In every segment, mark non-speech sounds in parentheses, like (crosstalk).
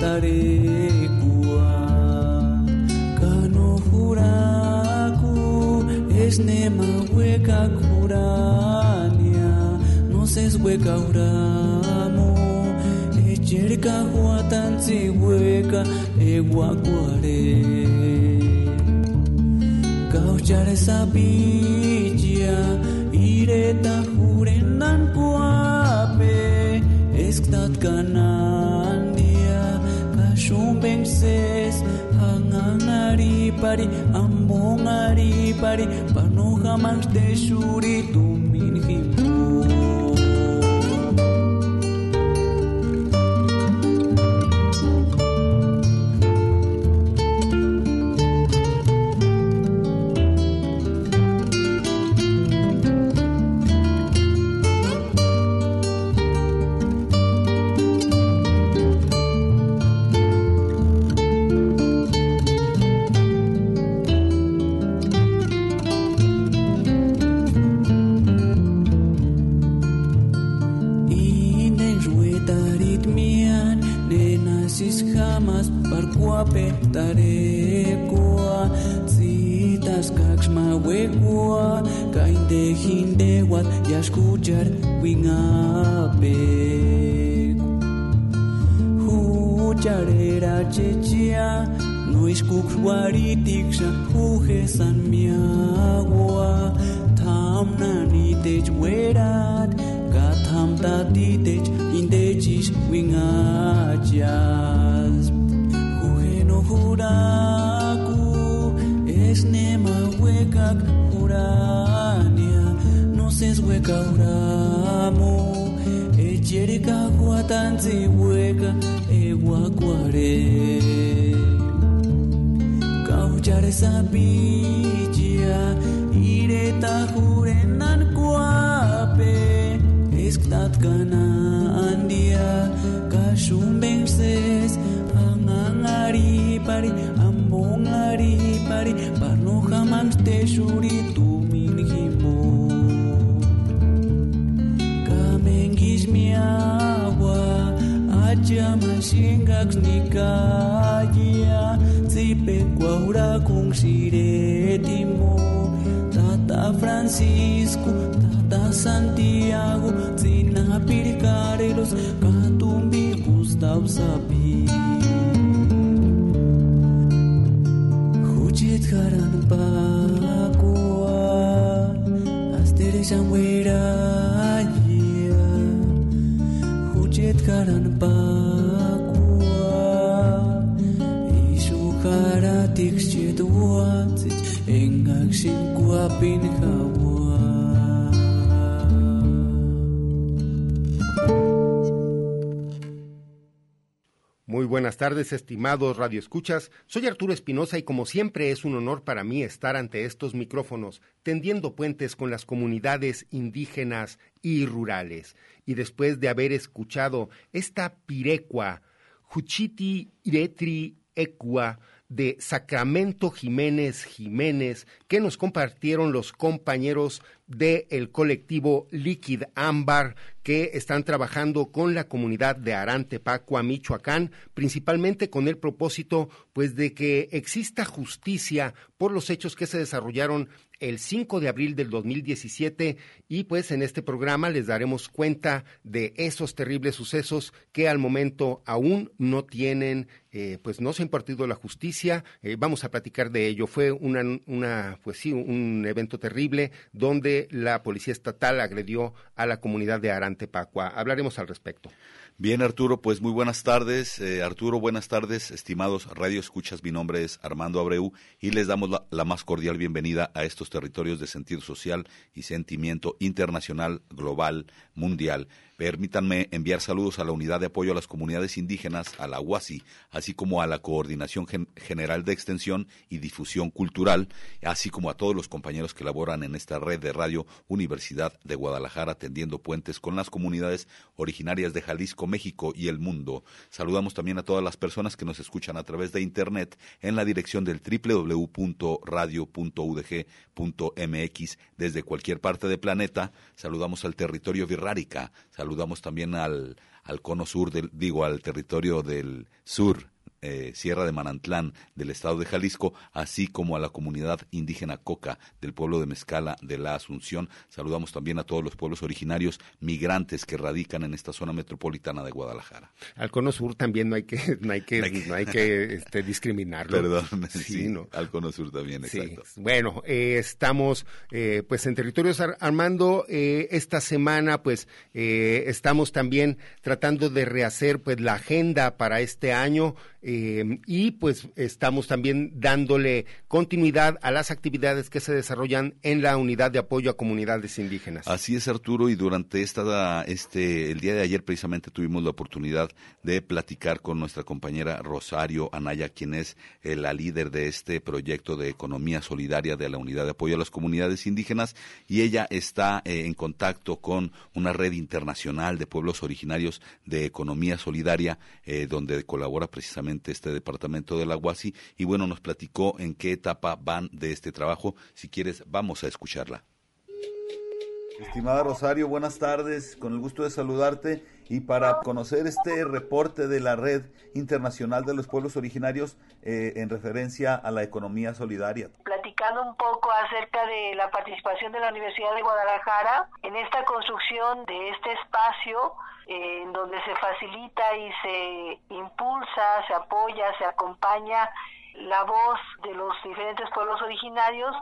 tarekua kano juraku esnema hueca curania no se es hueca uramo echerka huatanzi hueca eguacuare kauchare sabi pari ambong ari pari panu kamas desuri tu tarekoa zitas kaxma wekoa kainde hinde wat yaskuchar wingape Hucharera chechia, no iskuk huaritik san huge miak. kauramo ejereka kwatanzi weka ewakware kauchare sabi gaia zipeko ura mungshiretimo tata francisco tata santiago zinabilkar eros kantun mi gustausabi guztir karanpa qual astelixan weda gaia guztir karanpa Muy buenas tardes, estimados radioescuchas. Soy Arturo Espinosa y como siempre es un honor para mí estar ante estos micrófonos, tendiendo puentes con las comunidades indígenas y rurales. Y después de haber escuchado esta pirecua, Juchiti Iretri Ecua, de Sacramento Jiménez Jiménez, que nos compartieron los compañeros del colectivo Liquid Ámbar, que están trabajando con la comunidad de Arantepacua, Michoacán, principalmente con el propósito, pues, de que exista justicia por los hechos que se desarrollaron el 5 de abril del 2017 y pues en este programa les daremos cuenta de esos terribles sucesos que al momento aún no tienen, eh, pues no se ha impartido la justicia. Eh, vamos a platicar de ello. Fue una, una, pues sí, un evento terrible donde la policía estatal agredió a la comunidad de Arantepacua. Hablaremos al respecto. Bien, Arturo, pues muy buenas tardes. Eh, Arturo, buenas tardes, estimados Radio Escuchas. Mi nombre es Armando Abreu y les damos la, la, más cordial bienvenida a estos territorios de sentido social y sentimiento internacional, global, mundial. Permítanme enviar saludos a la Unidad de Apoyo a las Comunidades Indígenas, a la UASI, así como a la Coordinación Gen General de Extensión y Difusión Cultural, así como a todos los compañeros que laboran en esta red de radio Universidad de Guadalajara, tendiendo puentes con las comunidades originarias de Jalisco, México y el mundo. Saludamos también a todas las personas que nos escuchan a través de Internet en la dirección del www.radio.udg.mx desde cualquier parte del planeta. Saludamos al territorio Virrárica, también al, al cono sur, del, digo, al territorio del sur eh, Sierra de Manantlán del estado de Jalisco, así como a la comunidad indígena Coca del pueblo de Mezcala de la Asunción. Saludamos también a todos los pueblos originarios migrantes que radican en esta zona metropolitana de Guadalajara. Al cono sur también no hay que, no hay que, no hay que este, discriminarlo. Perdón, (laughs) sí, sí no. al cono sur también, exacto. Sí. Bueno, eh, estamos eh, pues en territorios Ar Armando. Eh, esta semana pues estamos también tratando de rehacer pues la agenda para este año. Eh, y pues estamos también dándole continuidad a las actividades que se desarrollan en la unidad de apoyo a comunidades indígenas. Así es, Arturo, y durante esta, este, el día de ayer precisamente tuvimos la oportunidad de platicar con nuestra compañera Rosario Anaya, quien es eh, la líder de este proyecto de economía solidaria de la unidad de apoyo a las comunidades indígenas, y ella está eh, en contacto con una red internacional de pueblos originarios de economía solidaria, eh, donde colabora precisamente este departamento de la UASI y bueno, nos platicó en qué etapa van de este trabajo. Si quieres, vamos a escucharla. Estimada Rosario, buenas tardes, con el gusto de saludarte y para conocer este reporte de la Red Internacional de los Pueblos Originarios eh, en referencia a la economía solidaria. Un poco acerca de la participación de la Universidad de Guadalajara en esta construcción de este espacio eh, en donde se facilita y se impulsa, se apoya, se acompaña la voz de los diferentes pueblos originarios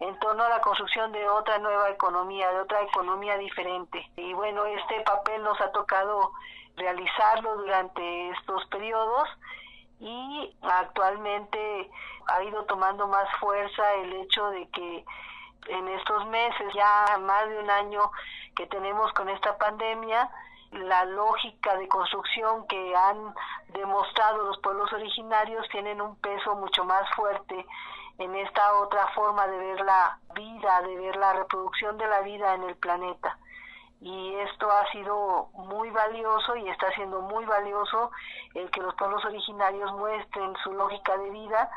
en torno a la construcción de otra nueva economía, de otra economía diferente. Y bueno, este papel nos ha tocado realizarlo durante estos periodos y actualmente ha ido tomando más fuerza el hecho de que en estos meses, ya más de un año que tenemos con esta pandemia, la lógica de construcción que han demostrado los pueblos originarios tienen un peso mucho más fuerte en esta otra forma de ver la vida, de ver la reproducción de la vida en el planeta. Y esto ha sido muy valioso y está siendo muy valioso el que los pueblos originarios muestren su lógica de vida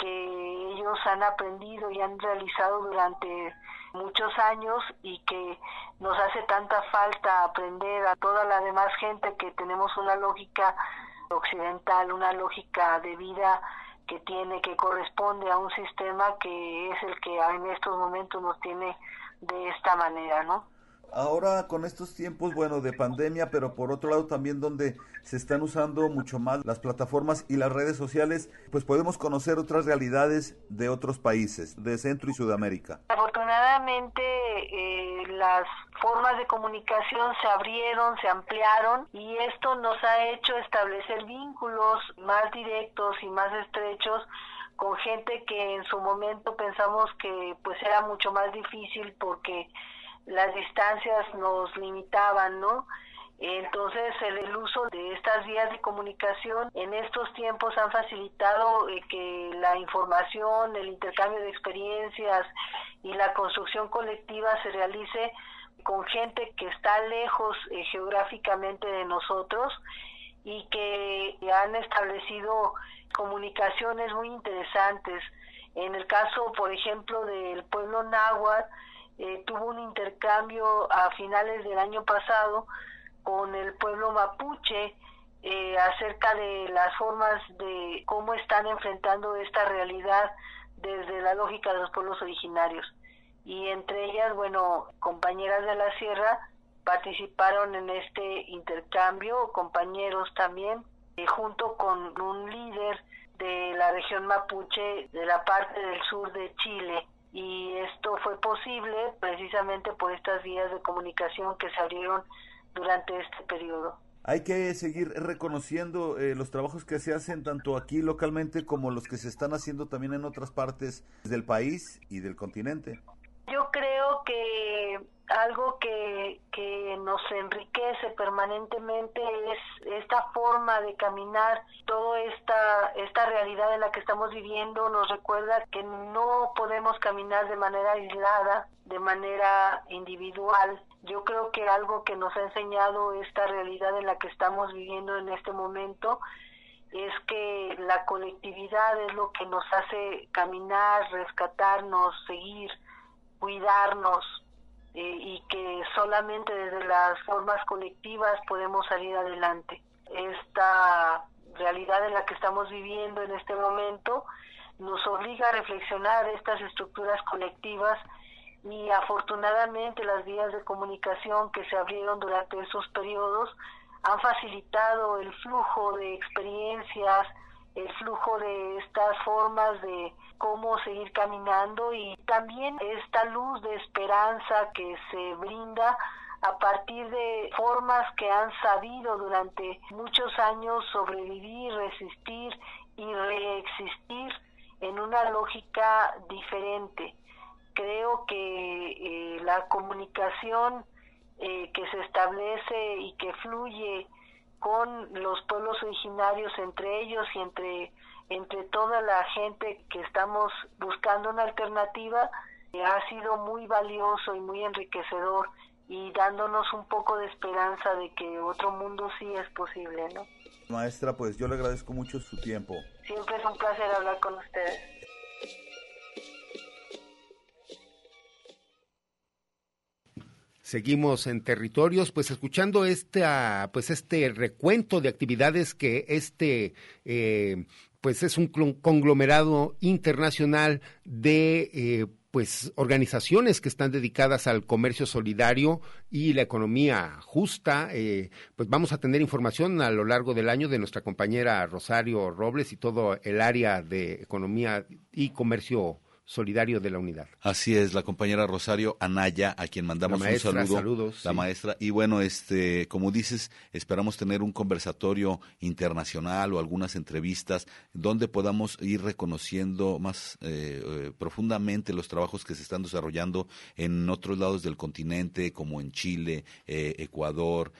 que ellos han aprendido y han realizado durante muchos años y que nos hace tanta falta aprender a toda la demás gente que tenemos una lógica occidental, una lógica de vida que tiene, que corresponde a un sistema que es el que en estos momentos nos tiene de esta manera, ¿no? Ahora con estos tiempos, bueno, de pandemia, pero por otro lado también donde se están usando mucho más las plataformas y las redes sociales, pues podemos conocer otras realidades de otros países, de Centro y Sudamérica. Afortunadamente eh, las formas de comunicación se abrieron, se ampliaron y esto nos ha hecho establecer vínculos más directos y más estrechos con gente que en su momento pensamos que pues era mucho más difícil porque las distancias nos limitaban, ¿no? Entonces, el, uso de estas vías de comunicación en estos tiempos han facilitado eh, que la información, el intercambio de experiencias y la construcción colectiva se realice con gente que está lejos eh, geográficamente de nosotros y que han establecido comunicaciones muy interesantes. En el caso, por ejemplo, del pueblo náhuatl, eh, tuvo un intercambio a finales del año pasado con el pueblo mapuche eh, acerca de las formas de cómo están enfrentando esta realidad desde la lógica de los pueblos originarios. Y entre ellas, bueno, compañeras de la sierra participaron en este intercambio, compañeros también, eh, junto con un líder de la región mapuche de la parte del sur de Chile, y esto fue posible precisamente por estas vías de comunicación que se abrieron durante este periodo. Hay que seguir reconociendo eh, los trabajos que se hacen tanto aquí localmente como los que se están haciendo también en otras partes del país y del continente. Yo creo que algo que, que nos enriquece permanentemente es esta forma de caminar, toda esta, esta realidad en la que estamos viviendo nos recuerda que no podemos caminar de manera aislada, de manera individual. Yo creo que algo que nos ha enseñado esta realidad en la que estamos viviendo en este momento es que la colectividad es lo que nos hace caminar, rescatarnos, seguir, cuidarnos, eh, y que solamente desde las formas colectivas podemos salir adelante. Esta realidad en la que estamos viviendo en este momento nos obliga a reflexionar estas estructuras colectivas y afortunadamente las vías de comunicación que se abrieron durante esos periodos han facilitado el flujo de experiencias, el flujo de estas formas de cómo seguir caminando y también esta luz de esperanza que se brinda a partir de formas que han sabido durante muchos años sobrevivir, resistir y reexistir en una lógica diferente. Creo que eh, la comunicación eh, que se establece y que fluye con los pueblos originarios entre ellos y entre entre toda la gente que estamos buscando una alternativa eh, ha sido muy valioso y muy enriquecedor y dándonos un poco de esperanza de que otro mundo sí es posible, ¿no? Maestra, pues yo le agradezco mucho su tiempo. Siempre es un placer hablar con ustedes. Seguimos en territorios, pues escuchando esta, pues este recuento de actividades que este, eh, pues es un conglomerado internacional de eh, pues organizaciones que están dedicadas al comercio solidario y la economía justa. Eh, pues vamos a tener información a lo largo del año de nuestra compañera Rosario Robles y todo el área de economía y comercio solidario de la unidad. Así es, la compañera Rosario Anaya, a quien mandamos un saludo. Saludos, la maestra. Y bueno, este, como dices, esperamos tener un conversatorio internacional o algunas entrevistas donde podamos ir reconociendo más eh, eh, profundamente los trabajos que se están desarrollando en otros lados del continente, como en Chile, eh, Ecuador,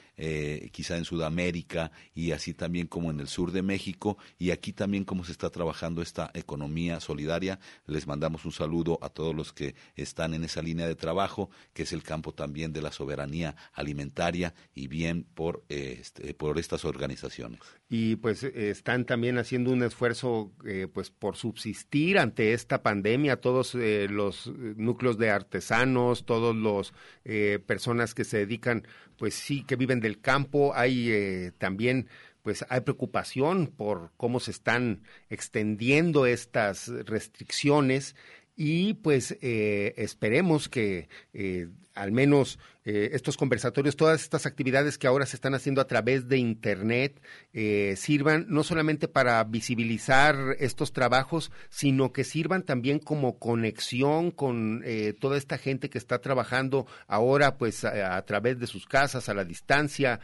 quizá en Sudamérica y así también como en el sur de México y aquí también cómo se está trabajando esta economía solidaria. Les mandamos un saludo a todos los que están en esa línea de trabajo, que es el campo también de la soberanía alimentaria y bien por, este, por estas organizaciones. Y pues están también haciendo un esfuerzo eh, pues por subsistir ante esta pandemia, todos eh, los núcleos de artesanos, todos los eh, personas que se dedican, pues sí, que viven del campo, hay también pues hay preocupación por cómo se están extendiendo estas restricciones y pues eh, esperemos que eh, al menos eh, estos conversatorios, todas estas actividades que ahora se están haciendo a través de Internet, eh, sirvan no solamente para visibilizar estos trabajos, sino que sirvan también como conexión con eh, toda esta gente que está trabajando ahora pues a, través de sus casas, a la distancia,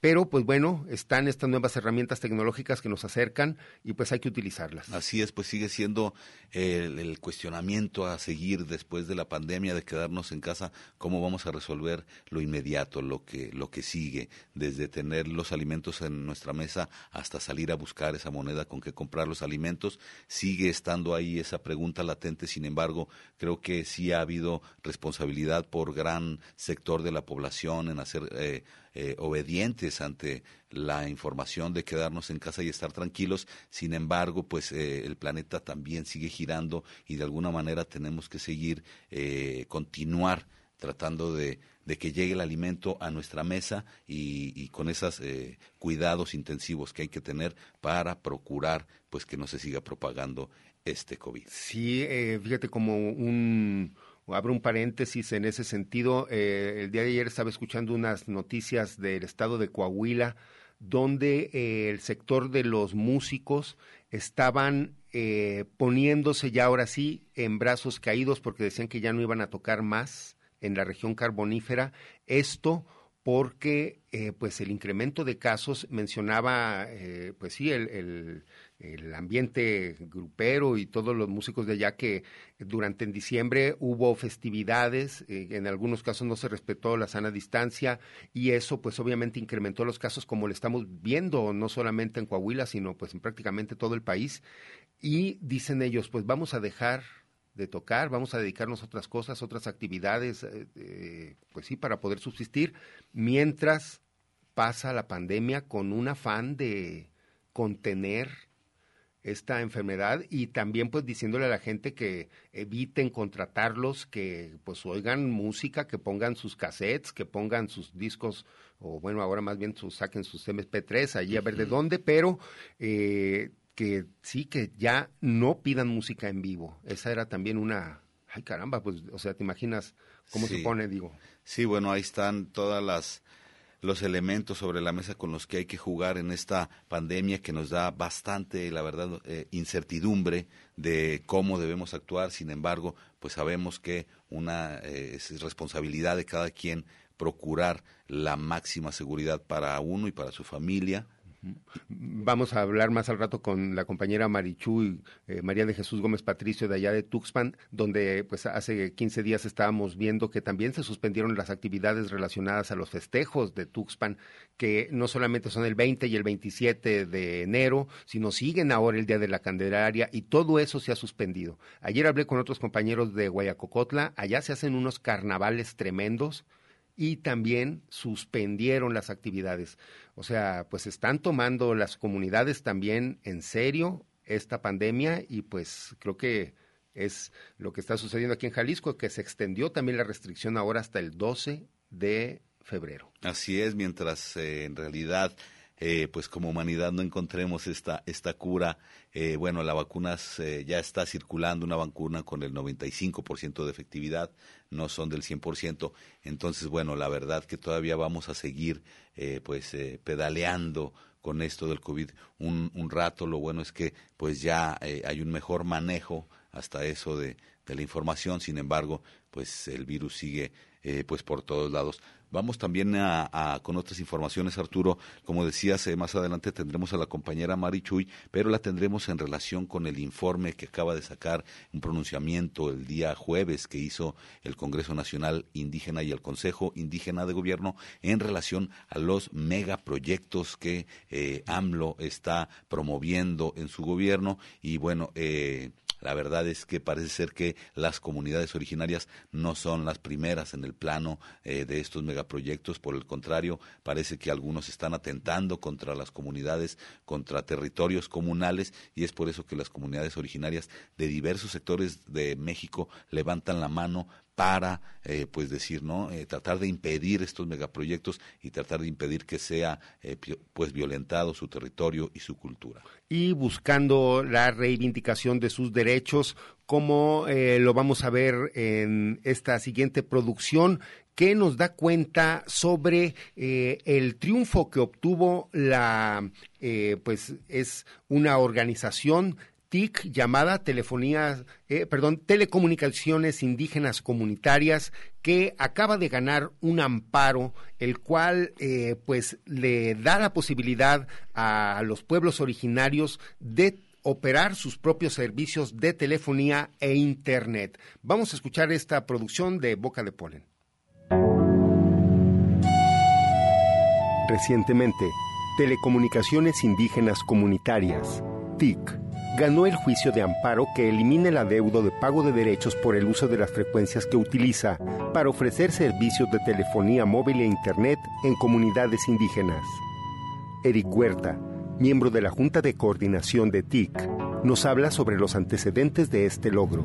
pero pues bueno, están estas nuevas herramientas tecnológicas que nos acercan y pues hay que utilizarlas. Así es, pues sigue siendo el, el, cuestionamiento a seguir después de la pandemia, de quedarnos en casa, cómo vamos a resolver lo inmediato, lo que, lo que sigue, desde tener los alimentos en nuestra mesa hasta salir a buscar esa moneda con que comprar los alimentos. Sigue estando ahí esa pregunta latente, sin embargo, creo que sí ha habido responsabilidad por gran sector de la población en hacer eh, eh, obedientes ante la información de quedarnos en casa y estar tranquilos. Sin embargo, pues eh, el planeta también sigue girando y de alguna manera tenemos que seguir, eh, continuar tratando de, que llegue el alimento a nuestra mesa y, y con esos eh, cuidados intensivos que hay que tener para procurar pues que no se siga propagando este COVID. Sí, eh, fíjate como un abro un paréntesis en ese sentido. Eh, el día de ayer estaba escuchando unas noticias del estado de Coahuila, donde eh, el sector de los músicos estaban eh, poniéndose ya ahora sí en brazos caídos porque decían que ya no iban a tocar más en la región carbonífera. Esto porque eh, pues el incremento de casos mencionaba eh, pues sí el, el, el, ambiente grupero y todos los músicos de allá que durante en diciembre hubo festividades eh, en algunos casos no se respetó la sana distancia y eso pues obviamente incrementó los casos como lo estamos viendo no solamente en Coahuila sino pues en prácticamente todo el país. Y dicen ellos pues vamos a dejar de tocar, vamos a dedicarnos a otras cosas, otras actividades, eh, eh, pues sí, para poder subsistir, mientras pasa la pandemia con un afán de contener esta enfermedad y también pues diciéndole a la gente que eviten contratarlos, que pues oigan música, que pongan sus cassettes, que pongan sus discos o bueno, ahora más bien sus, saquen sus MP3 allí a ver de dónde, pero eh, que sí, que ya no pidan música en vivo. Esa era también una... Ay, caramba, pues, o sea, ¿te imaginas cómo Sí. se pone, digo? Sí, bueno, ahí están todas las los elementos sobre la mesa con los que hay que jugar en esta pandemia que nos da bastante, la verdad, eh, incertidumbre de cómo debemos actuar. Sin embargo, pues sabemos que una eh, es responsabilidad de cada quien procurar la máxima seguridad para uno y para su familia. Vamos a hablar más al rato con la compañera Marichu, eh, María de Jesús Gómez Patricio de allá de Tuxpan, donde pues hace 15 días estábamos viendo que también se suspendieron las actividades relacionadas a los festejos de Tuxpan, que no solamente son el 20 y el 27 de enero, sino siguen ahora el Día de la Candelaria y todo eso se ha suspendido. Ayer hablé con otros compañeros de Guayacocotla, allá se hacen unos carnavales tremendos y también suspendieron las actividades. O sea, pues están tomando las comunidades también en serio esta pandemia y pues creo que es lo que está sucediendo aquí en Jalisco, que se extendió también la restricción ahora hasta el 12 de febrero. Así es, mientras eh, en realidad eh, pues como humanidad no encontremos esta, esta cura, eh, bueno, la vacuna eh, ya está circulando, una vacuna con el 95% de efectividad, no son del 100%, entonces, bueno, la verdad que todavía vamos a seguir eh, pues pedaleando con esto del COVID un, un rato, lo bueno es que pues ya hay un mejor manejo hasta eso de, de la información, sin embargo, pues el virus sigue eh, pues por todos lados. Vamos también a, con otras informaciones, Arturo. Como decías, eh, más adelante tendremos a la compañera Mari Chuy, pero la tendremos en relación con el informe que acaba de sacar un pronunciamiento el día jueves que hizo el Congreso Nacional Indígena y el Consejo Indígena de Gobierno en relación a los megaproyectos que eh, AMLO está promoviendo en su gobierno. Y bueno, eh, la verdad es que parece ser que las comunidades originarias no son las primeras en el plano eh, de estos megaproyectos, por el contrario, parece que algunos están atentando contra las comunidades, contra territorios comunales, y es por eso que las comunidades originarias de diversos sectores de México levantan la mano para eh, pues decir no eh, tratar de impedir estos megaproyectos y tratar de impedir que sea eh, pues violentado su territorio y su cultura. Y buscando la reivindicación de sus derechos como lo vamos a ver en esta siguiente producción que nos da cuenta sobre el triunfo que obtuvo la pues es una organización TIC llamada telefonía, eh, perdón, telecomunicaciones indígenas comunitarias que acaba de ganar un amparo, el cual eh, pues le da la posibilidad a los pueblos originarios de operar sus propios servicios de telefonía e internet. Vamos a escuchar esta producción de Boca de Polen. Recientemente, Telecomunicaciones Indígenas Comunitarias, TIC, ganó el juicio de amparo que elimina el adeudo de pago de derechos por el uso de las frecuencias que utiliza para ofrecer servicios de telefonía móvil e Internet en comunidades indígenas. Eric Huerta, miembro de la Junta de Coordinación de TIC, nos habla sobre los antecedentes de este logro.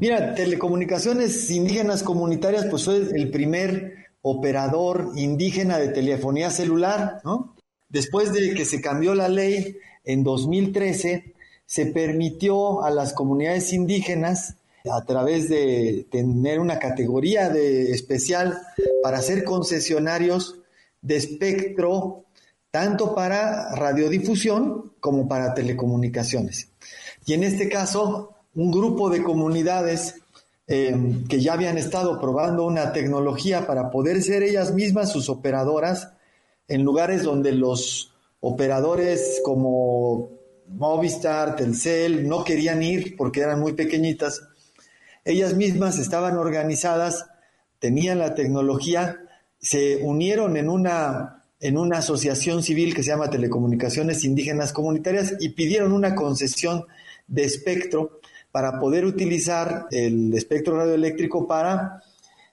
Mira, Telecomunicaciones Indígenas Comunitarias pues fue el primer operador indígena de telefonía celular, ¿no? Después de que se cambió la ley en 2013 se permitió a las comunidades indígenas a través de tener una categoría de especial para ser concesionarios de espectro tanto para radiodifusión como para telecomunicaciones. Y en este caso, un grupo de comunidades eh, que ya habían estado probando una tecnología para poder ser ellas mismas sus operadoras en lugares donde los operadores como Movistar, Telcel, no querían ir porque eran muy pequeñitas. Ellas mismas estaban organizadas, tenían la tecnología, se unieron en una, en una asociación civil que se llama Telecomunicaciones Indígenas Comunitarias y pidieron una concesión de espectro para poder utilizar el espectro radioeléctrico para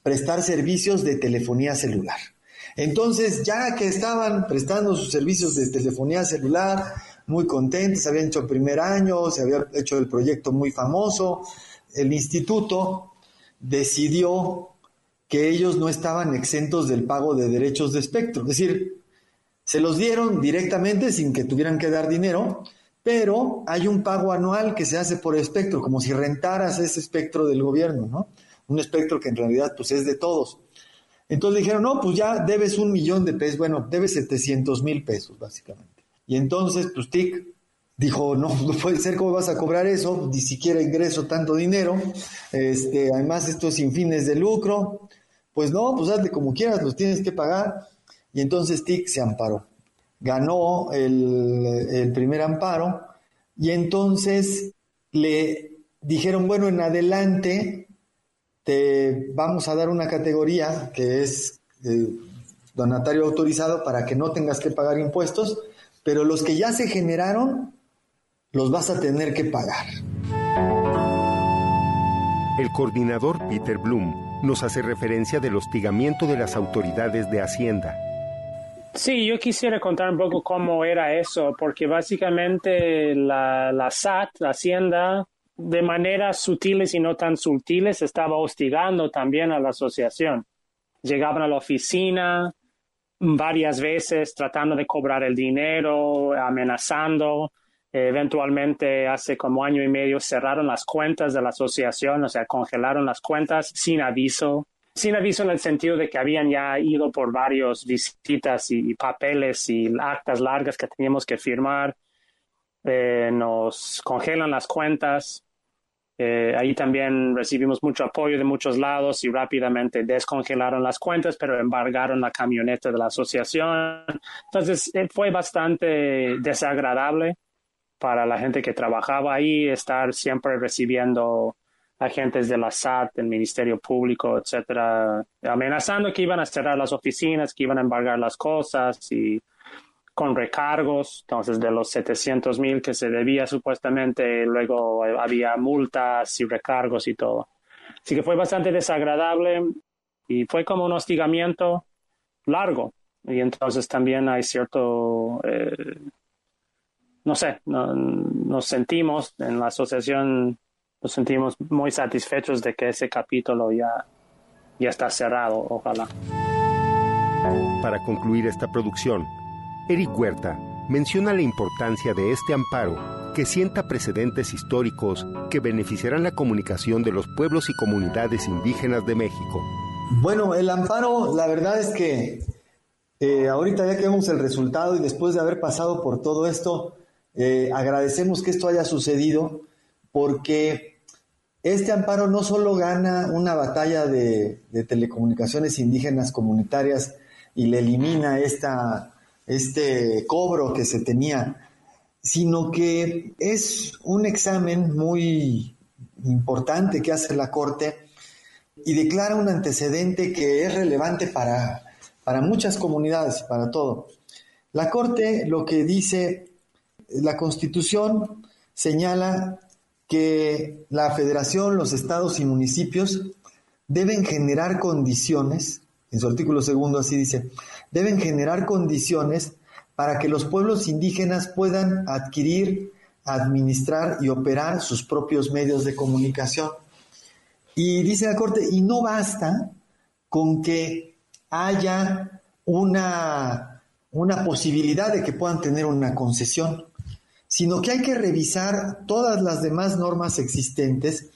prestar servicios de telefonía celular. Entonces, ya que estaban prestando sus servicios de telefonía celular, muy contentos, habían hecho el primer año, se había hecho el proyecto muy famoso, el instituto decidió que ellos no estaban exentos del pago de derechos de espectro. Es decir, se los dieron directamente sin que tuvieran que dar dinero, pero hay un pago anual que se hace por espectro, como si rentaras ese espectro del gobierno, ¿no? Un espectro que en realidad pues es de todos. Entonces dijeron, no, pues ya debes un millón de pesos, bueno, debes 700 mil pesos, básicamente. Y entonces, pues TIC dijo, no, no puede ser, ¿cómo vas a cobrar eso? Ni siquiera ingreso tanto dinero, este, además esto es sin fines de lucro. Pues no, pues hazle como quieras, los tienes que pagar. Y entonces TIC se amparó. Ganó el, el primer amparo y entonces le dijeron, bueno, en adelante te vamos a dar una categoría que es eh, donatario autorizado para que no tengas que pagar impuestos, pero los que ya se generaron los vas a tener que pagar. El coordinador Peter Bloom nos hace referencia del hostigamiento de las autoridades de Hacienda. Sí, yo quisiera contar un poco cómo era eso, porque básicamente la, la SAT, la Hacienda, de maneras sutiles y no tan sutiles estaba hostigando también a la asociación. Llegaban a la oficina varias veces tratando de cobrar el dinero, amenazando. Eventualmente, hace como año y medio, cerraron las cuentas de la asociación, o sea, congelaron las cuentas sin aviso. Sin aviso en el sentido de que habían ya ido por varias visitas y, papeles y actas largas que teníamos que firmar. Eh, nos congelan las cuentas eh, ahí también recibimos mucho apoyo de muchos lados y rápidamente descongelaron las cuentas, pero embargaron la camioneta de la asociación. Entonces eh, fue bastante desagradable para la gente que trabajaba ahí estar siempre recibiendo agentes de la SAT, del Ministerio Público, etcétera, amenazando que iban a cerrar las oficinas, que iban a embargar las cosas y con recargos, entonces de los 700 mil que se debía supuestamente, luego había multas y recargos y todo. Así que fue bastante desagradable y fue como un hostigamiento largo. Y entonces también hay cierto, eh, no sé, nos sentimos en la asociación nos sentimos muy satisfechos de que ese capítulo ya, ya está cerrado, ojalá. Para concluir esta producción, Eric Huerta menciona la importancia de este amparo que sienta precedentes históricos que beneficiarán la comunicación de los pueblos y comunidades indígenas de México. Bueno, el amparo, la verdad es que eh, ahorita ya que vemos el resultado y después de haber pasado por todo esto, eh, agradecemos que esto haya sucedido porque este amparo no solo gana una batalla de, de telecomunicaciones indígenas comunitarias y le elimina esta, este cobro que se tenía, sino que es un examen muy importante que hace la Corte y declara un antecedente que es relevante para, para muchas comunidades, para todo. La Corte lo que dice, la Constitución señala que la Federación, los estados y municipios deben generar condiciones, en su artículo segundo así dice, deben generar condiciones para que los pueblos indígenas puedan adquirir, administrar y operar sus propios medios de comunicación. Y dice la Corte, y no basta con que haya una, una posibilidad de que puedan tener una concesión, sino que hay que revisar todas las demás normas existentes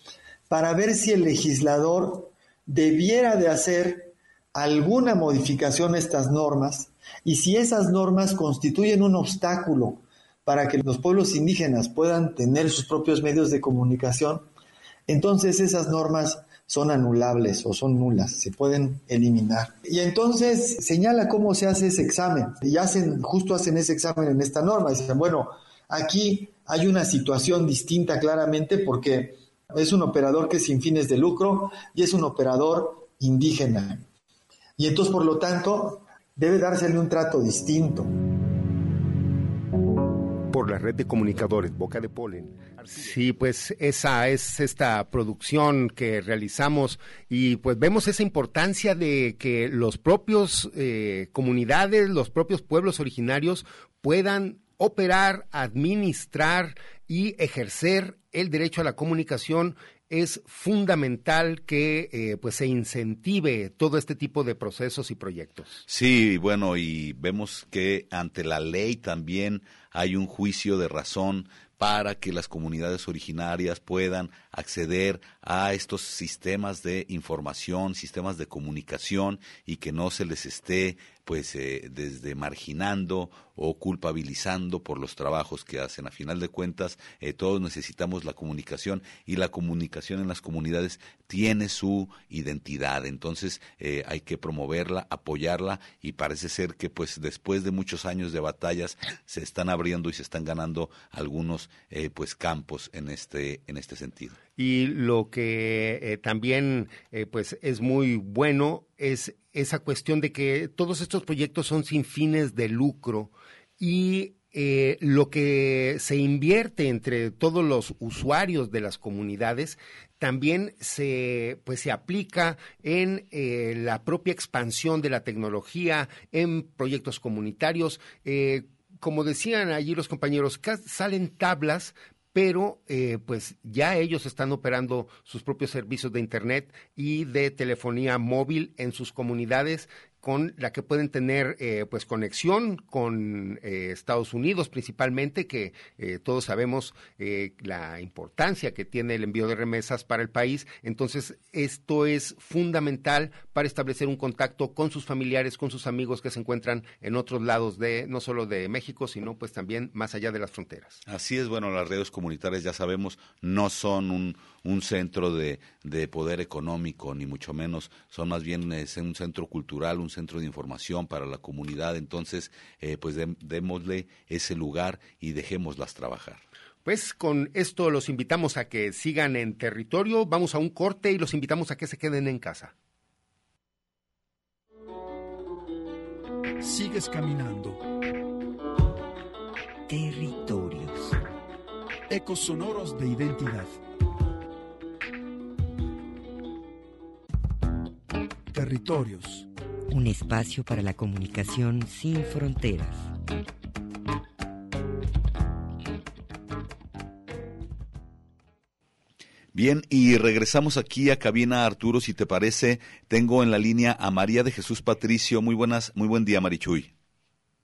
para ver si el legislador debiera de hacer alguna modificación a estas normas y si esas normas constituyen un obstáculo para que los pueblos indígenas puedan tener sus propios medios de comunicación, entonces esas normas son anulables o son nulas, se pueden eliminar. Y entonces señala cómo se hace ese examen. Y hacen, justo hacen ese examen en esta norma. Dicen, bueno, aquí hay una situación distinta claramente porque es un operador que es sin fines de lucro y es un operador indígena. Y entonces, por lo tanto, debe dársele un trato distinto. Por la red de comunicadores Boca de Polen. Sí, pues esa es esta producción que realizamos y pues vemos esa importancia de que los propios eh, comunidades, los propios pueblos originarios puedan operar, administrar y ejercer el derecho a la comunicación es fundamental que eh, pues se incentive todo este tipo de procesos y proyectos. Sí, bueno, y vemos que ante la ley también hay un juicio de razón para que las comunidades originarias puedan acceder a estos sistemas de información, sistemas de comunicación y que no se les esté pues eh, desde marginando o culpabilizando por los trabajos que hacen. A final de cuentas, eh, todos necesitamos la comunicación y la comunicación en las comunidades tiene su identidad. Entonces eh, hay que promoverla, apoyarla y parece ser que pues después de muchos años de batallas se están abriendo y se están ganando algunos pues campos en este en este sentido. Y lo que también pues es muy bueno es esa cuestión de que todos estos proyectos son sin fines de lucro y eh, lo que se invierte entre todos los usuarios de las comunidades también se pues se aplica en eh, la propia expansión de la tecnología en proyectos comunitarios. Eh, como decían allí los compañeros, salen tablas pero eh, pues ya ellos están operando sus propios servicios de Internet y de telefonía móvil en sus comunidades con la que pueden tener eh, pues conexión con eh, Estados Unidos principalmente que eh, todos sabemos la importancia que tiene el envío de remesas para el país. Entonces esto es fundamental para establecer un contacto con sus familiares con sus amigos que se encuentran en otros lados de no solo de México sino pues también más allá de las fronteras. Así es. Bueno las redes comunitarias ya sabemos no son un, un centro de, de poder económico ni mucho menos. Son más bien es un centro cultural un centro de información para la comunidad, entonces eh, pues démosle ese lugar y dejémoslas trabajar. Pues con esto los invitamos a que sigan en territorio, vamos a un corte y los invitamos a que se queden en casa. Sigues caminando. Territorios. Ecos sonoros de identidad. Territorios un espacio para la comunicación sin fronteras. Bien, y regresamos aquí a cabina Arturo, si te parece, tengo en la línea a María de Jesús Patricio. Muy buenas, muy buen día, Marichuy.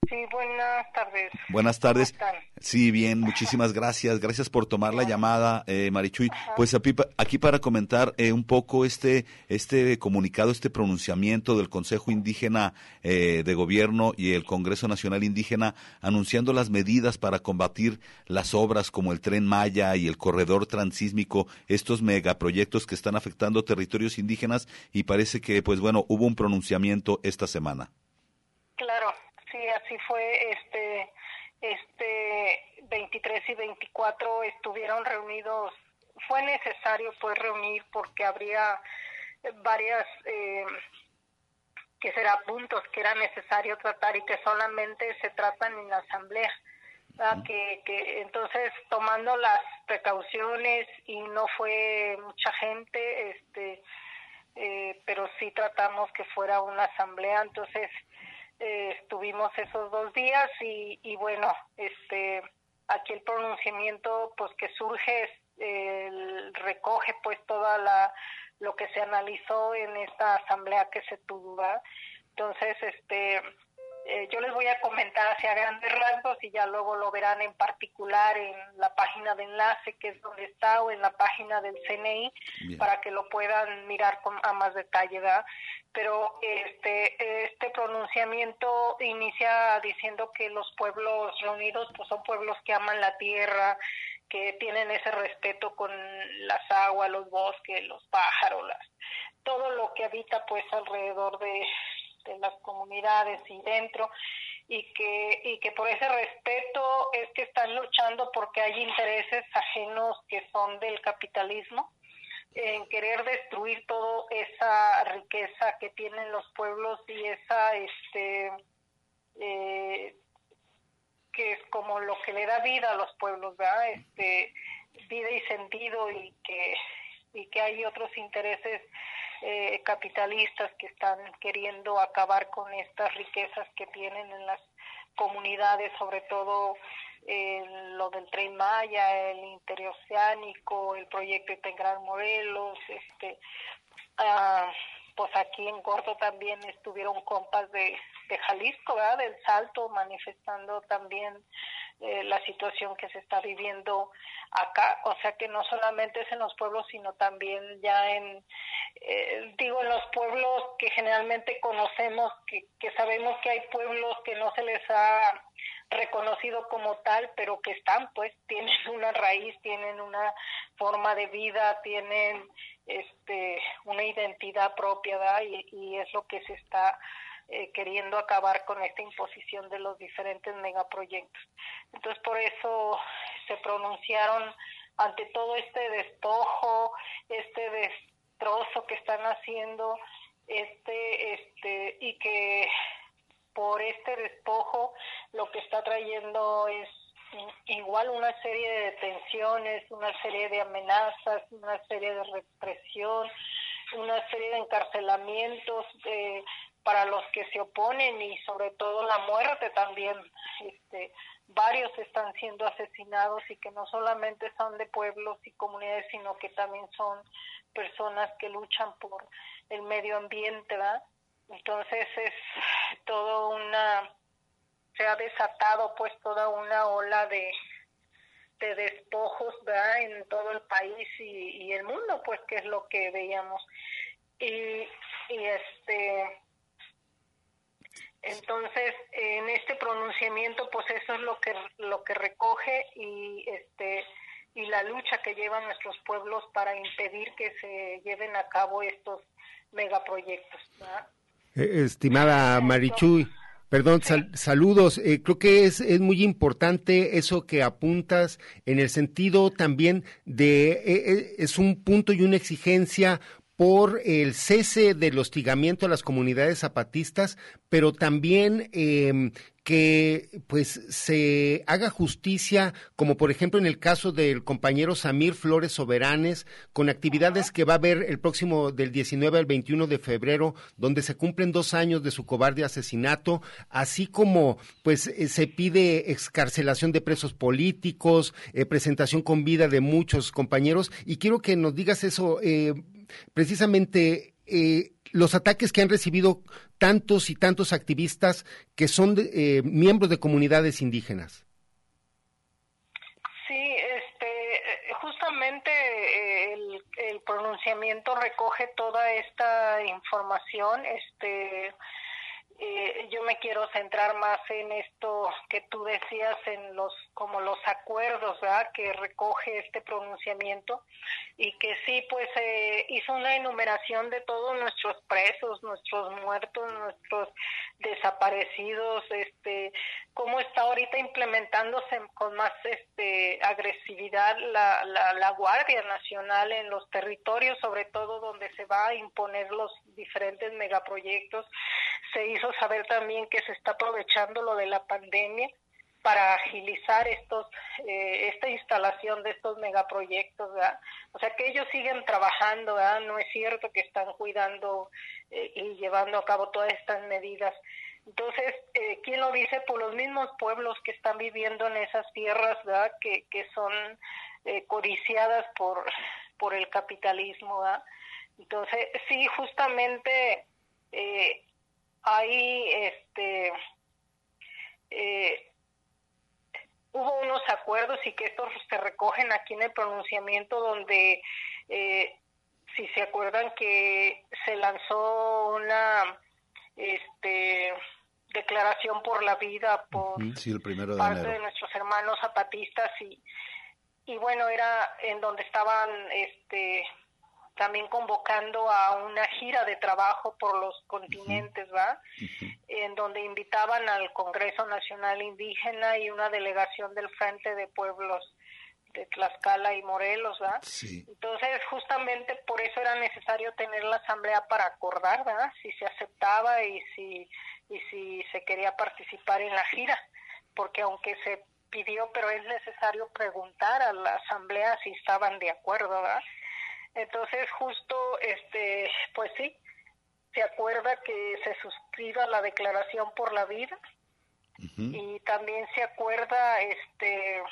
Sí, buenas tardes. Buenas tardes. Sí, bien, muchísimas gracias. Gracias por tomar la llamada, eh, Marichuy. Pues aquí para comentar eh, un poco este, este comunicado, este pronunciamiento del Consejo Indígena eh, de Gobierno y el Congreso Nacional Indígena anunciando las medidas para combatir las obras como el Tren Maya y el Corredor Transísmico, estos megaproyectos que están afectando territorios indígenas y parece que, pues bueno, hubo un pronunciamiento esta semana. Así fue. Este, este 23 y 24 estuvieron reunidos. Fue necesario pues reunir porque habría varias eh, que será puntos que era necesario tratar y que solamente se tratan en la asamblea. Que, que entonces tomando las precauciones y no fue mucha gente este eh, pero sí tratamos que fuera una asamblea entonces eh, estuvimos esos dos días y, y bueno, este, aquí el pronunciamiento pues que surge el, recoge pues toda la lo que se analizó en esta asamblea que se tuvo entonces este eh, yo les voy a comentar hacia grandes rasgos y ya luego lo verán en particular en la página de enlace que es donde está o en la página del CNI para que lo puedan mirar con, a más detalle, ¿verdad? Pero este este pronunciamiento inicia diciendo que los pueblos reunidos pues son pueblos que aman la tierra, que tienen ese respeto con las aguas, los bosques, los pájaros, las, todo lo que habita pues alrededor de de las comunidades y dentro y que y que por ese respeto es que están luchando porque hay intereses ajenos que son del capitalismo en querer destruir toda esa riqueza que tienen los pueblos y esa este eh, que es como lo que le da vida a los pueblos verdad este vida y sentido y que y que hay otros intereses eh, capitalistas que están queriendo acabar con estas riquezas que tienen en las comunidades, sobre todo eh, lo del tren Maya, el interoceánico, el proyecto Integral Morelos, este, ah, pues aquí en Gordo también estuvieron compas de, de Jalisco, ¿verdad? Del Salto, manifestando también eh, la situación que se está viviendo acá, o sea que no solamente es en los pueblos, sino también ya en, eh, digo, en los pueblos que generalmente conocemos, que, que sabemos que hay pueblos que no se les ha reconocido como tal, pero que están, pues, tienen (laughs) una raíz, tienen una forma de vida, tienen este una identidad propia, ¿verdad? Y, y es lo que se está eh, queriendo acabar con esta imposición de los diferentes megaproyectos. Entonces, por eso se pronunciaron ante todo este despojo, este destrozo que están haciendo, este, este, y que por este despojo lo que está trayendo es igual una serie de detenciones, una serie de amenazas, una serie de represión, una serie de encarcelamientos, eh, para los que se oponen y sobre todo la muerte también. Este, varios están siendo asesinados y que no solamente son de pueblos y comunidades, sino que también son personas que luchan por el medio ambiente, ¿verdad? Entonces es todo una, se ha desatado pues toda una ola de, de despojos, ¿verdad? En todo el país y, y el mundo, pues que es lo que veíamos. Y, y este entonces, en este pronunciamiento, pues eso es lo que lo que recoge y este y la lucha que llevan nuestros pueblos para impedir que se lleven a cabo estos megaproyectos. Eh, estimada Marichuy, Perdón, saludos. Eh, creo que es, es muy importante eso que apuntas en el sentido también de, eh, es un punto y una exigencia por el cese del hostigamiento a las comunidades zapatistas, pero también eh, que pues se haga justicia, como por ejemplo en el caso del compañero Samir Flores Soberanes, con actividades que va a haber el próximo del 19 al 21 de febrero, donde se cumplen dos años de su cobarde asesinato, así como pues eh, se pide excarcelación de presos políticos, eh, presentación con vida de muchos compañeros, y quiero que nos digas eso, eh, precisamente eh, los ataques que han recibido tantos y tantos activistas que son de, eh, miembros de comunidades indígenas. Sí, este, justamente eh, el, el pronunciamiento recoge toda esta información, este, eh, yo me quiero centrar más en esto que tú decías en los como los acuerdos ¿verdad? que recoge este pronunciamiento y que sí pues eh, hizo una enumeración de todos nuestros presos nuestros muertos nuestros desaparecidos este cómo está ahorita implementándose con más este agresividad la, la, la guardia nacional en los territorios sobre todo donde se va a imponer los diferentes megaproyectos se hizo saber también que se está aprovechando lo de la pandemia para agilizar estos eh, esta instalación de estos megaproyectos. O sea que ellos siguen trabajando. No es cierto que están cuidando eh, y llevando a cabo todas estas medidas. Entonces, eh, ¿quién lo dice? Por los mismos pueblos que están viviendo en esas tierras. Que, que son eh, codiciadas por, por el capitalismo. Entonces, sí, justamente eh, hay este eh, hubo unos acuerdos y que estos se recogen aquí en el pronunciamiento donde eh, si se acuerdan que se lanzó una este declaración por la vida por sí, el primero de parte enero. de nuestros hermanos zapatistas y y bueno era en donde estaban este también convocando a una gira de trabajo por los continentes, ¿va? En donde invitaban al Congreso Nacional Indígena y una delegación del Frente de Pueblos de Tlaxcala y Morelos, ¿va? Sí. Entonces, justamente por eso era necesario tener la asamblea para acordar, ¿verdad? Si se aceptaba y si y si se quería participar en la gira, porque aunque se pidió, pero es necesario preguntar a la asamblea si estaban de acuerdo, ¿verdad? Entonces, justo, este, pues sí, se acuerda que se suscriba la Declaración por la Vida y también se acuerda, este,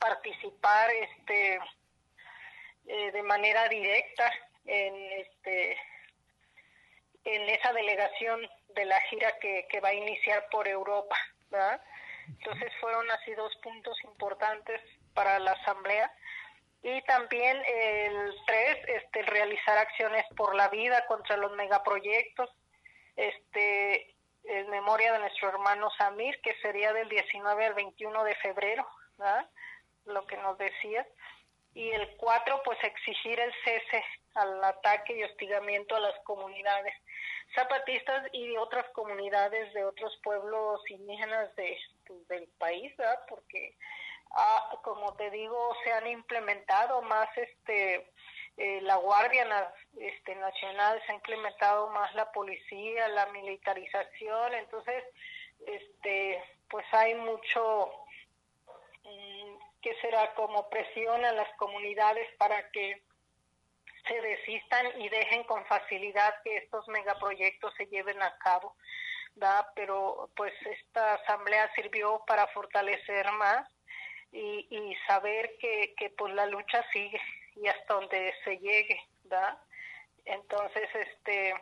participar, este, eh, de manera directa en, este, en esa delegación de la gira que, que va a iniciar por Europa, ¿verdad? Entonces fueron así dos puntos importantes para la asamblea y también el tres este realizar acciones por la vida contra los megaproyectos este en memoria de nuestro hermano Samir que sería del 19 al 21 de febrero ¿verdad? lo que nos decías y el cuatro pues exigir el cese al ataque y hostigamiento a las comunidades zapatistas y de otras comunidades de otros pueblos indígenas de, pues, del país ¿verdad? porque Ah, como te digo, se han implementado más este eh, la Guardia este, Nacional, se ha implementado más la policía, la militarización, entonces, este, pues hay mucho mm, que será como presión a las comunidades para que se desistan y dejen con facilidad que estos megaproyectos se lleven a cabo. ¿da? Pero pues esta asamblea sirvió para fortalecer más y, y saber que, que pues la lucha sigue y hasta donde se llegue, ¿verdad? Entonces, este,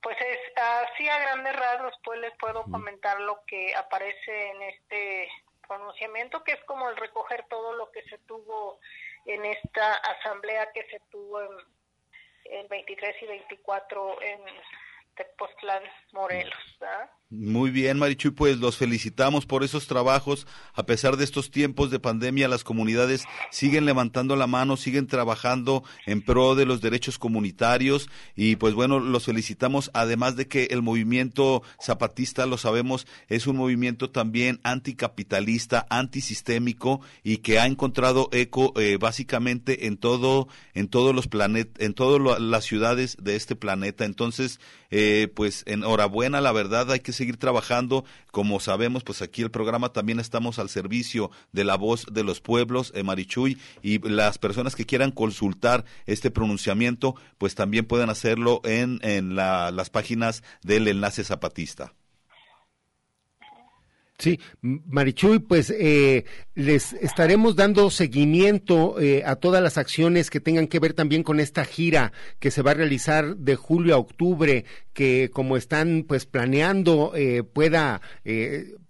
pues es así a grandes rasgos, pues les puedo comentar lo que aparece en este pronunciamiento, que es como el recoger todo lo que se tuvo en esta asamblea que se tuvo en el 23 y 24 en Tepoztlán, Morelos, ¿verdad? Muy bien, Marichuy, pues los felicitamos por esos trabajos. A pesar de estos tiempos de pandemia, las comunidades siguen levantando la mano, siguen trabajando en pro de los derechos comunitarios y pues bueno, los felicitamos. Además de que el movimiento zapatista, lo sabemos, es un movimiento también anticapitalista, antisistémico y que ha encontrado eco eh, básicamente en todo, en todos los planetas, en todas las ciudades de este planeta. Entonces, eh, pues enhorabuena, la verdad, hay que seguir trabajando. Como sabemos, pues aquí el programa también estamos al servicio de la voz de los pueblos, eh, Marichuy, y las personas que quieran consultar este pronunciamiento, pues también pueden hacerlo en, en las páginas del Enlace Zapatista. Sí, Marichuy, pues eh, les estaremos dando seguimiento eh, a todas las acciones que tengan que ver también con esta gira que se va a realizar de julio a octubre, que como están pues planeando eh, pueda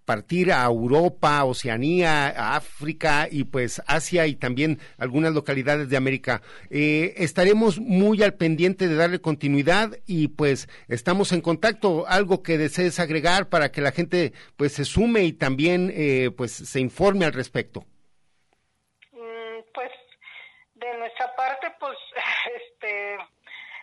partir a Europa, Oceanía, África y pues Asia y también algunas localidades de América. Eh, estaremos muy al pendiente de darle continuidad y pues estamos en contacto. Algo que desees agregar para que la gente pues se sume y también eh, pues se informe al respecto. Mm, pues de nuestra parte pues este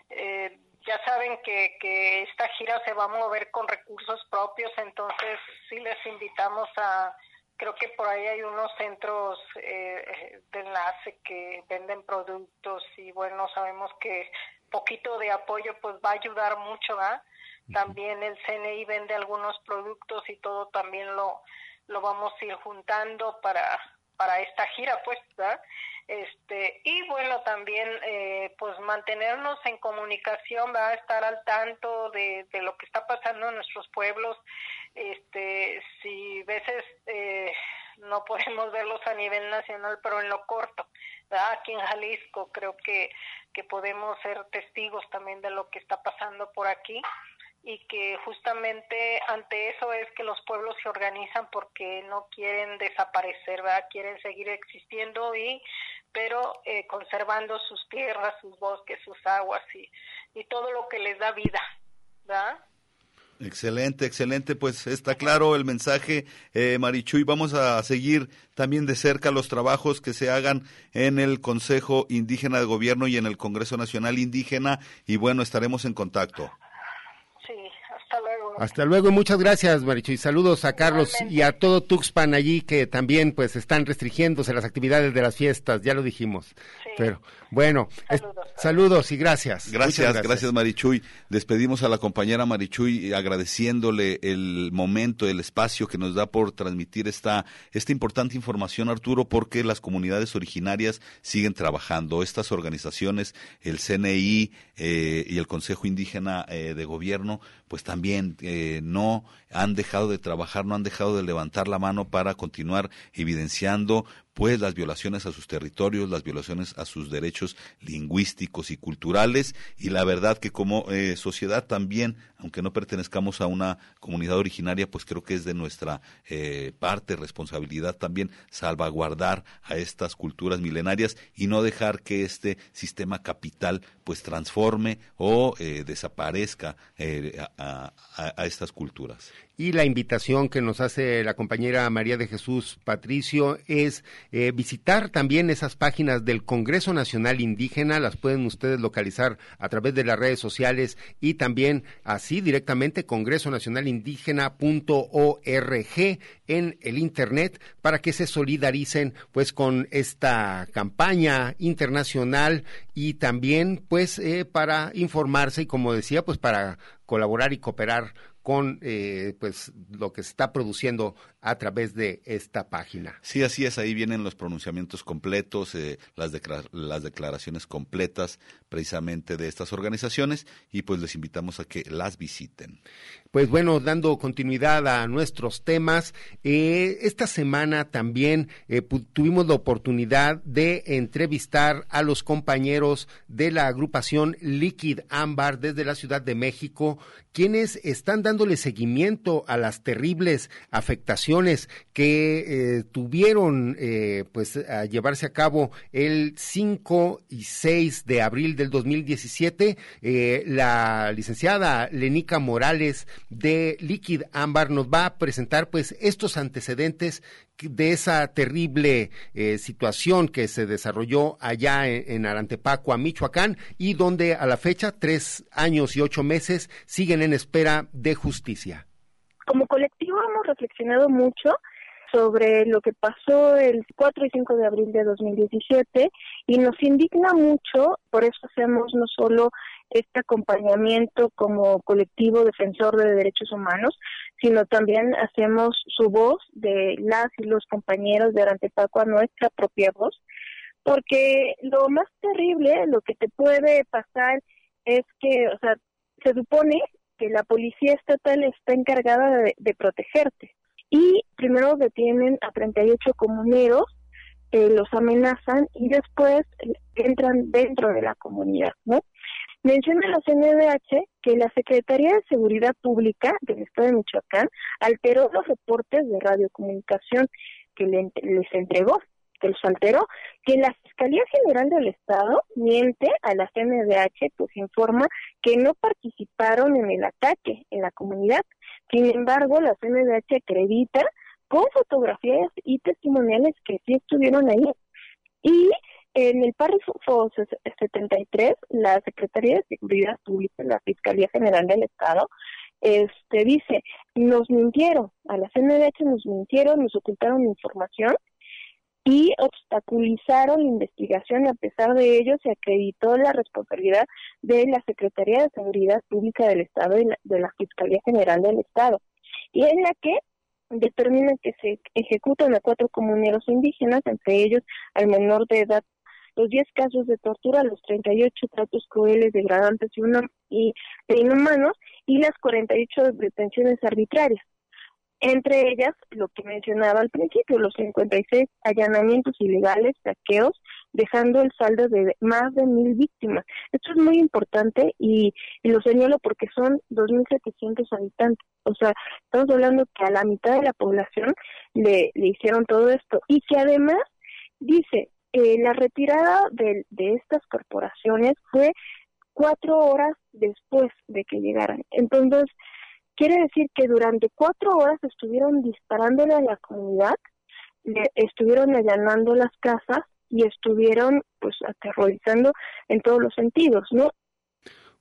eh, ya saben que, que esta gira se va a mover con recursos propios, entonces sí les invitamos a, creo que por ahí hay unos centros eh, de enlace que venden productos y bueno, sabemos que poquito de apoyo pues va a ayudar mucho, ¿verdad? También el CNI vende algunos productos y todo también lo, lo vamos a ir juntando para, para esta gira, pues, ¿verdad? Este y bueno también eh, pues mantenernos en comunicación va a estar al tanto de, de, lo que está pasando en nuestros pueblos. Este si veces eh, no podemos verlos a nivel nacional pero en lo corto aquí en Jalisco creo que que podemos ser testigos también de lo que está pasando por aquí y que justamente ante eso es que los pueblos se organizan porque no quieren desaparecer, ¿verdad? Quieren seguir existiendo y pero eh, conservando sus tierras, sus bosques, sus aguas y, y todo lo que les da vida, ¿verdad? Excelente, excelente. Pues está claro el mensaje, eh, Marichuy. Vamos a seguir también de cerca los trabajos que se hagan en el Consejo Indígena de Gobierno y en el Congreso Nacional Indígena. Y bueno, estaremos en contacto. Hasta luego y muchas gracias, Marichu. Y saludos a Carlos y a todo Tuxpan allí que también pues están restringiéndose las actividades de las fiestas, ya lo dijimos. Pero bueno, saludos, y gracias. Gracias, gracias. gracias, Marichuy. Despedimos a la compañera Marichuy agradeciéndole el momento, el espacio que nos da por transmitir esta, esta importante información, Arturo, porque las comunidades originarias siguen trabajando. Estas organizaciones, el CNI eh, y el Consejo Indígena eh, de Gobierno, pues también eh, no han dejado de trabajar, no han dejado de levantar la mano para continuar evidenciando pues las violaciones a sus territorios, las violaciones a sus derechos lingüísticos y culturales. Y la verdad que como eh, sociedad también, aunque no pertenezcamos a una comunidad originaria, pues creo que es de nuestra eh, parte, responsabilidad también salvaguardar a estas culturas milenarias y no dejar que este sistema capital pues transforme o eh, desaparezca a, a estas culturas y la invitación que nos hace la compañera María de Jesús Patricio es eh, visitar también esas páginas del Congreso Nacional Indígena, las pueden ustedes localizar a través de las redes sociales y también así directamente congresonacionalindígena.org en el internet para que se solidaricen pues con esta campaña internacional y también pues eh, para informarse y como decía pues para colaborar y cooperar con eh, pues lo que se está produciendo a través de esta página. Sí, así es, ahí vienen los pronunciamientos completos, eh, las, las declaraciones completas precisamente de estas organizaciones y pues les invitamos a que las visiten. Pues bueno, dando continuidad a nuestros temas, eh, esta semana también tuvimos la oportunidad de entrevistar a los compañeros de la agrupación Liquid Ámbar desde la Ciudad de México, quienes están dándole seguimiento a las terribles afectaciones que eh, tuvieron eh, pues a llevarse a cabo el 5 y 6 de abril del 2017. Eh, la licenciada Lenica Morales de Liquid Ámbar nos va a presentar pues estos antecedentes de esa terrible eh, situación que se desarrolló allá en, en, Arantepacua, Michoacán, y donde a la fecha, tres años y ocho meses, siguen en espera de justicia. Como hemos reflexionado mucho sobre lo que pasó el 4 y 5 de abril de 2017 y nos indigna mucho, por eso hacemos no solo este acompañamiento como colectivo defensor de derechos humanos, sino también hacemos su voz de las y los compañeros de Arantepacua, nuestra propia voz, porque lo más terrible, lo que te puede pasar es que, o sea, se supone que la policía estatal está encargada de, protegerte y primero detienen a 38 comuneros, eh, los amenazan y después entran dentro de la comunidad, ¿no? Menciona la CNDH que la Secretaría de Seguridad Pública del Estado de Michoacán alteró los reportes de radiocomunicación que le, les entregó, que los alteró, que la Fiscalía General del Estado miente a la CNDH, pues informa que no participaron en el ataque en la comunidad. Sin embargo, la CNDH acredita con fotografías y testimoniales que sí estuvieron ahí. Y en el párrafo 73, la Secretaría de Seguridad Pública, la Fiscalía General del Estado, este dice, nos mintieron, a la CNDH nos mintieron, nos ocultaron información y obstaculizaron la investigación. A pesar de ello, se acreditó la responsabilidad de la Secretaría de Seguridad Pública del Estado y de la Fiscalía General del Estado, y en la que determina que se ejecutan a cuatro comuneros indígenas, entre ellos al menor de edad los 10 casos de tortura, los 38 tratos crueles, degradantes y, una, y e inhumanos y las 48 detenciones arbitrarias. Entre ellas, lo que mencionaba al principio, los 56 allanamientos ilegales, saqueos, dejando el saldo de más de mil víctimas. Esto es muy importante y, lo señalo porque son 2.700 habitantes. O sea, estamos hablando que a la mitad de la población le, le hicieron todo esto y que además dice, eh, la retirada de, de estas corporaciones fue cuatro horas después de que llegaran. Entonces, quiere decir que durante cuatro horas estuvieron disparándole a la comunidad, le estuvieron allanando las casas y estuvieron pues aterrorizando en todos los sentidos, ¿no?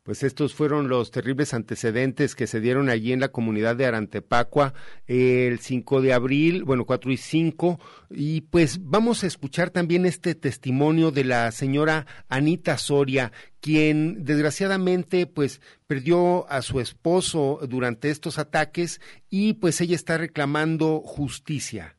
Pues estos fueron los terribles antecedentes que se dieron allí en la comunidad de Arantepacua el 5 de abril, bueno, 4 y 5, y pues vamos a escuchar también este testimonio de la señora Anita Soria, quien desgraciadamente pues perdió a su esposo durante estos ataques y pues ella está reclamando justicia.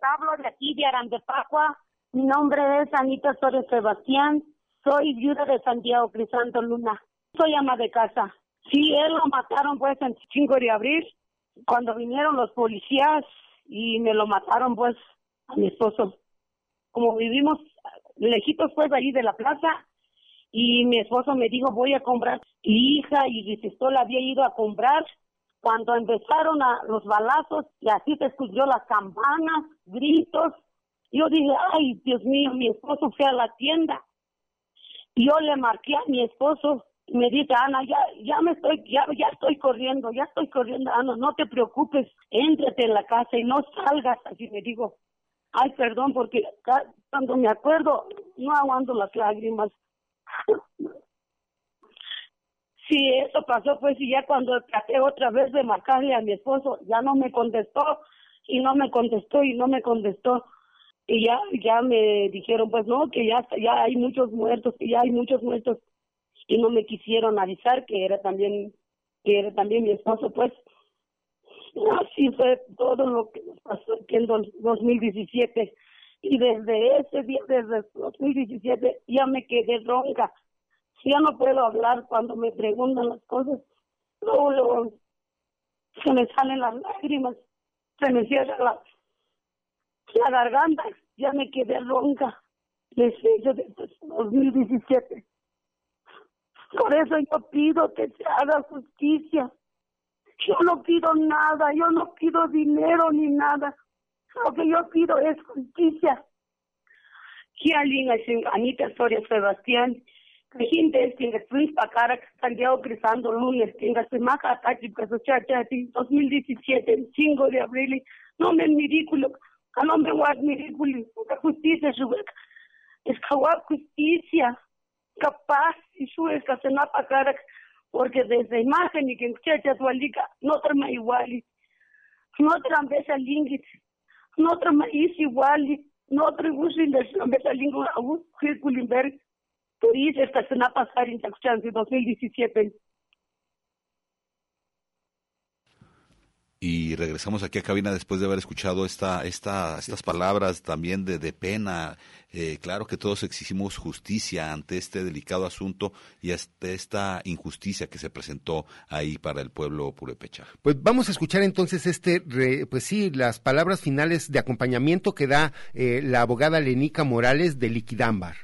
Hablo de aquí de Arantepacua mi nombre es Anita Soria Sebastián. Soy viuda de Santiago Crisanto Luna. Soy ama de casa. Sí, él lo mataron pues el 5 de abril, cuando vinieron los policías y me lo mataron pues a mi esposo. Como vivimos lejitos pues allí de la plaza y mi esposo me dijo voy a comprar hija y dice la había ido a comprar cuando empezaron a los balazos y así se escuchó las campanas, gritos yo dije, ay, Dios mío, mi esposo fue a la tienda. Yo le marqué a mi esposo me dice, Ana, ya, ya me estoy, ya, ya estoy corriendo, ya estoy corriendo, Ana, no te preocupes, éntrate en la casa y no salgas. Así me digo, ay, perdón, porque cuando me acuerdo, no aguanto las lágrimas. (laughs) Sí, eso pasó, pues, y ya cuando traté otra vez de marcarle a mi esposo, ya no me contestó, y no me contestó, y no me contestó y ya ya me dijeron pues no que ya ya hay muchos muertos que ya hay muchos muertos. Y no me quisieron avisar que era también que era también mi esposo pues. Así fue todo lo que pasó en 2017 y desde ese día desde 2017 ya me quedé ronca. Ya no puedo hablar cuando me preguntan las cosas. Luego, luego se me salen las lágrimas se me cierra la la garganta, ya me quedé ronca desde 2017. Por eso yo pido que se haga justicia. Yo no pido nada, yo no pido dinero ni nada. Lo que yo pido es justicia. Kialin Anita Soria Sebastián, gente que Luis Pacara, Santiago Crisando Lunes, que Semaca Atachi, su chacha, 2017, el 5 de abril, no me ridículo, no me guard ridículo, la justicia, su es que justicia, capaz, y su es que se me Pacara, porque desde imagen y que chacha su alica, no trama igual, no trama esa lingit, no trama is igual, no atribuyen la mesa lingua a un Kulimberg, por eso esta semana pasar en Chacchán de 2017. Y regresamos aquí a cabina después de haber escuchado esta, esta, estas palabras también de, de pena. Eh, claro que todos exigimos justicia ante este delicado asunto y ante esta injusticia que se presentó ahí para el pueblo purepecha. Pues vamos a escuchar entonces este, pues sí, las palabras finales de acompañamiento que da eh, la abogada Lenica Morales de Liquidambar.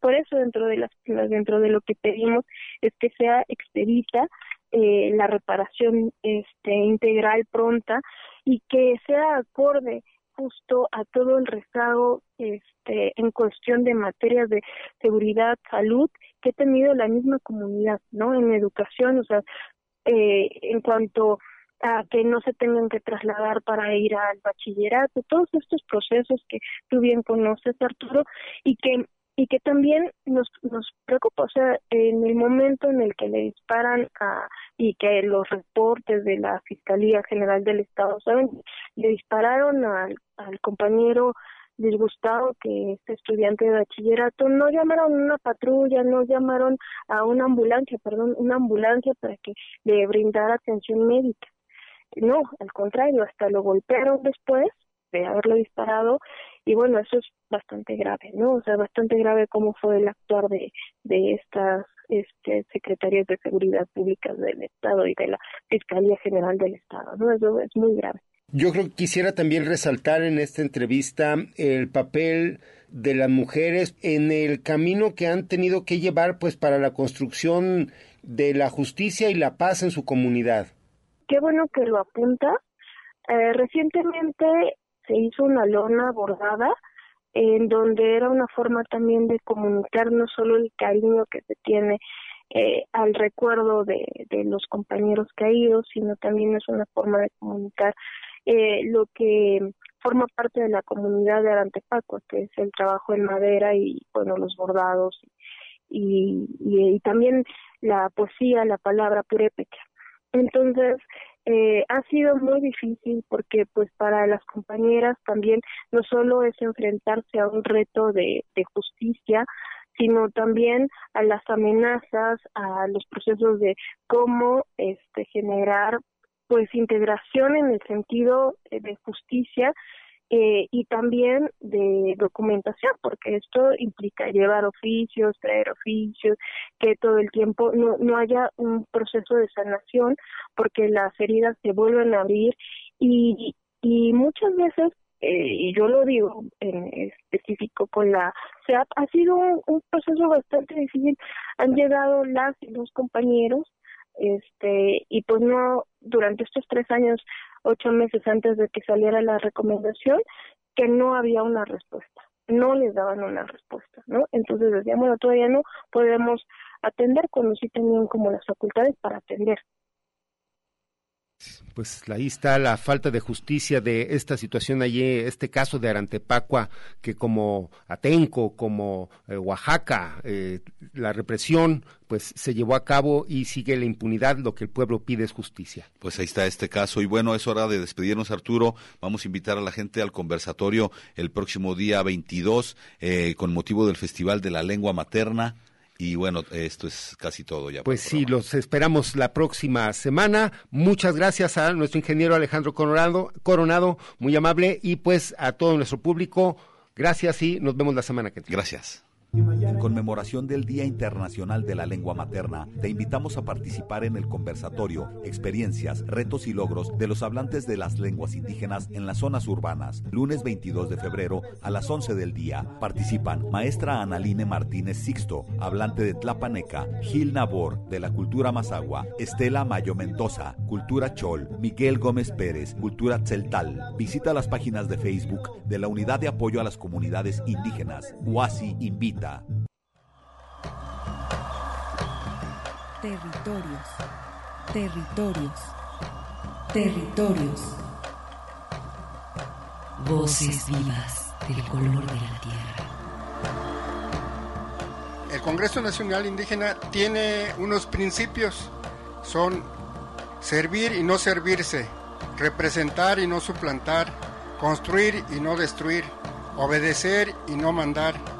Por eso dentro de las dentro de lo que pedimos es que sea expedita eh, la reparación este, integral pronta y que sea acorde justo a todo el rezago este, en cuestión de materias de seguridad, salud que ha tenido la misma comunidad, ¿no? En educación, o sea, eh, en cuanto a que no se tengan que trasladar para ir al bachillerato, todos estos procesos que tú bien conoces, Arturo, y que y que también nos, nos preocupa, o sea, en el momento en el que le disparan a, y que los reportes de la Fiscalía General del Estado, ¿saben? Le dispararon al, compañero disgustado que es estudiante de bachillerato, no llamaron a una patrulla, no llamaron a una ambulancia, perdón, una ambulancia para que le brindara atención médica. No, al contrario, hasta lo golpearon después de haberlo disparado y bueno, eso es bastante grave, ¿no? O sea, bastante grave cómo fue el actuar de, de estas este, secretarías de seguridad pública del Estado y de la Fiscalía General del Estado, ¿no? Eso es muy grave. Yo creo que quisiera también resaltar en esta entrevista el papel de las mujeres en el camino que han tenido que llevar pues para la construcción de la justicia y la paz en su comunidad. Qué bueno que lo apunta. Eh, recientemente se hizo una lona bordada en donde era una forma también de comunicar no solo el cariño que se tiene eh, al recuerdo de, de los compañeros caídos, sino también es una forma de comunicar eh, lo que forma parte de la comunidad de Arantepaco, que es el trabajo en madera y bueno los bordados y, y, también la poesía, la palabra purépecha. Entonces, eh, ha sido muy difícil porque pues para las compañeras también no solo es enfrentarse a un reto de, justicia, sino también a las amenazas, a los procesos de cómo este generar pues integración en el sentido eh, de justicia eh, y también de documentación, porque esto implica llevar oficios, traer oficios, que todo el tiempo no, no haya un proceso de sanación, porque las heridas se vuelven a abrir y, y muchas veces eh, y yo lo digo en específico con la SEAP, ha sido un, un, proceso bastante difícil. Han llegado las y los compañeros, este, y pues no, durante estos tres años ocho meses antes de que saliera la recomendación, que no había una respuesta, no les daban una respuesta, ¿no? Entonces decían, bueno, todavía no podemos atender cuando sí tenían como las facultades para atender pues ahí está la falta de justicia de esta situación allí, este caso de Arantepacua, que como Atenco, como eh, Oaxaca, eh, la represión pues se llevó a cabo y sigue la impunidad, lo que el pueblo pide es justicia. Pues ahí está este caso y bueno, es hora de despedirnos Arturo, vamos a invitar a la gente al conversatorio el próximo día 22 eh, con motivo del Festival de la Lengua Materna. Y bueno, esto es casi todo ya. Pues sí, los esperamos la próxima semana. Muchas gracias a nuestro ingeniero Alejandro Coronado, Coronado, muy amable, y pues a todo nuestro público. Gracias y nos vemos la semana que viene. Gracias. En conmemoración del Día Internacional de la Lengua Materna, te invitamos a participar en el conversatorio, experiencias, retos y logros de los hablantes de las lenguas indígenas en las zonas urbanas. Lunes 22 de febrero a las 11 del día. Participan maestra Analine Martínez Sixto, hablante de Tlapaneca, Gil Nabor, de la cultura Mazagua, Estela Mayo Mendoza, cultura Chol, Miguel Gómez Pérez, cultura Tzeltal. Visita las páginas de Facebook de la Unidad de Apoyo a las Comunidades Indígenas, UASI Invita. Territorios. Territorios. Territorios. Voces vivas del color de la tierra. El Congreso Nacional Indígena tiene unos principios. Son servir y no servirse, representar y no suplantar, construir y no destruir, obedecer y no mandar,